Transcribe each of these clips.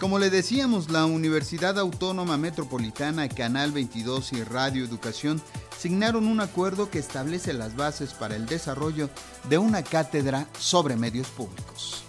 Como le decíamos, la Universidad Autónoma Metropolitana, Canal 22 y Radio Educación signaron un acuerdo que establece las bases para el desarrollo de una cátedra sobre medios públicos.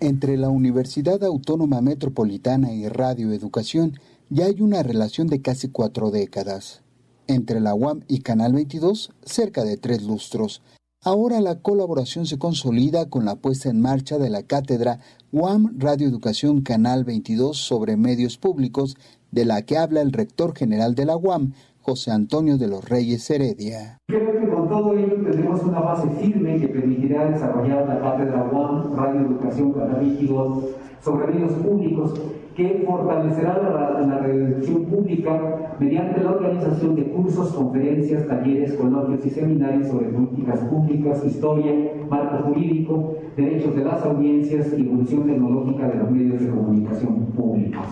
Entre la Universidad Autónoma Metropolitana y Radio Educación ya hay una relación de casi cuatro décadas. Entre la UAM y Canal 22, cerca de tres lustros, Ahora la colaboración se consolida con la puesta en marcha de la cátedra UAM Radio Educación Canal 22 sobre medios públicos, de la que habla el rector general de la UAM, José Antonio de los Reyes Heredia. Creo que con todo ello tendremos una base firme que permitirá desarrollar la cátedra UAM Radio Educación Canal 22 sobre medios públicos que fortalecerá la, la redacción pública mediante la organización de cursos, conferencias, talleres, coloquios y seminarios sobre políticas públicas, historia, marco jurídico, derechos de las audiencias y evolución tecnológica de los medios de comunicación públicos.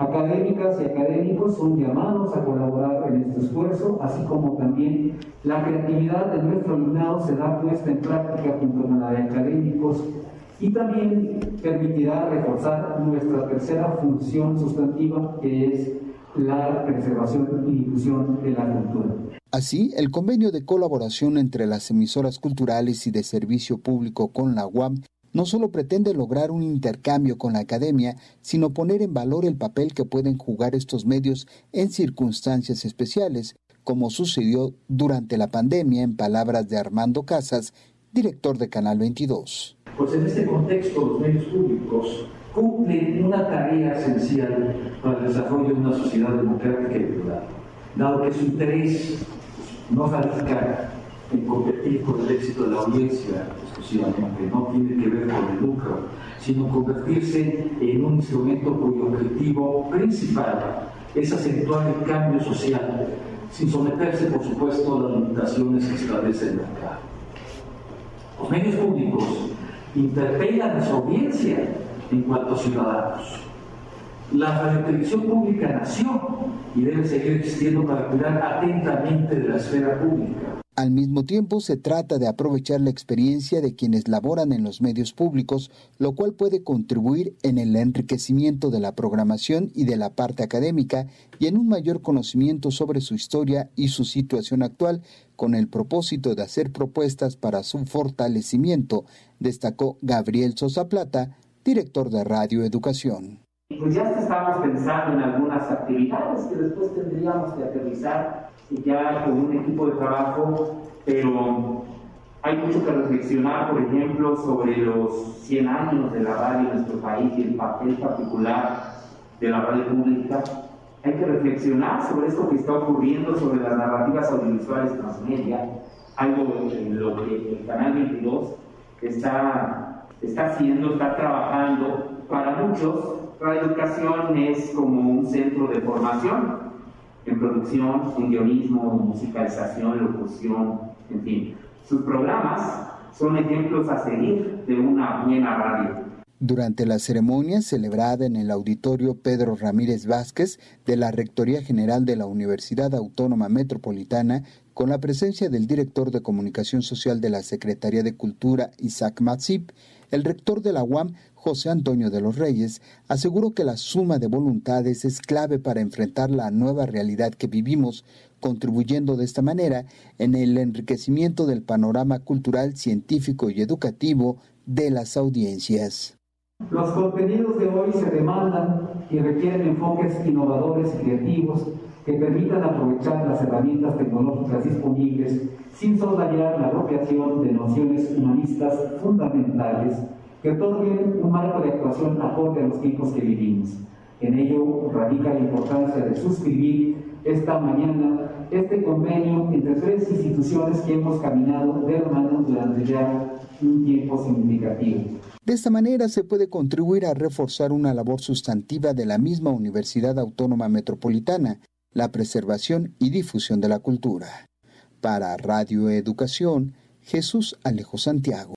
Académicas y académicos son llamados a colaborar en este esfuerzo, así como también la creatividad de nuestro alumnado será puesta en práctica junto con la de académicos y también permitirá reforzar nuestra tercera función sustantiva, que es la preservación y difusión de la cultura. Así, el convenio de colaboración entre las emisoras culturales y de servicio público con la UAM no solo pretende lograr un intercambio con la academia, sino poner en valor el papel que pueden jugar estos medios en circunstancias especiales, como sucedió durante la pandemia, en palabras de Armando Casas, director de Canal 22. Pues en este contexto los medios públicos cumplen una tarea esencial para el desarrollo de una sociedad democrática y plural, dado que su interés no radica en competir con el éxito de la audiencia exclusivamente, no tiene que ver con el lucro, sino convertirse en un instrumento cuyo objetivo principal es acentuar el cambio social, sin someterse, por supuesto, a las limitaciones que establece el mercado. Los medios públicos interpelan a su audiencia en cuanto a ciudadanos. La radiotelevisión pública nació y debe seguir existiendo para cuidar atentamente de la esfera pública. Al mismo tiempo, se trata de aprovechar la experiencia de quienes laboran en los medios públicos, lo cual puede contribuir en el enriquecimiento de la programación y de la parte académica y en un mayor conocimiento sobre su historia y su situación actual, con el propósito de hacer propuestas para su fortalecimiento, destacó Gabriel Sosa Plata, director de Radio Educación. Pues ya estamos pensando en algunas actividades que después tendríamos que aterrizar ya con un equipo de trabajo, pero hay mucho que reflexionar, por ejemplo, sobre los 100 años de la radio en nuestro país y el papel particular de la radio pública. Hay que reflexionar sobre esto que está ocurriendo, sobre las narrativas audiovisuales transmedia, algo en lo que el Canal 22 está, está haciendo, está trabajando. Para muchos, Radio Educación es como un centro de formación, en producción, en guionismo, musicalización, locución, en fin. Sus programas son ejemplos a seguir de una buena radio. Durante la ceremonia celebrada en el auditorio Pedro Ramírez Vázquez de la Rectoría General de la Universidad Autónoma Metropolitana, con la presencia del director de Comunicación Social de la Secretaría de Cultura, Isaac Matzip, el rector de la UAM, José Antonio de los Reyes, aseguró que la suma de voluntades es clave para enfrentar la nueva realidad que vivimos, contribuyendo de esta manera en el enriquecimiento del panorama cultural, científico y educativo de las audiencias. Los contenidos de hoy se demandan y requieren enfoques innovadores y creativos que permitan aprovechar las herramientas tecnológicas disponibles sin soslayar la apropiación de nociones humanistas fundamentales que otorguen un marco de actuación acorde a los tiempos que vivimos. En ello radica la importancia de suscribir esta mañana este convenio entre tres instituciones que hemos caminado de hermanos durante ya un tiempo significativo. De esta manera se puede contribuir a reforzar una labor sustantiva de la misma Universidad Autónoma Metropolitana, la preservación y difusión de la cultura. Para Radio Educación, Jesús Alejo Santiago.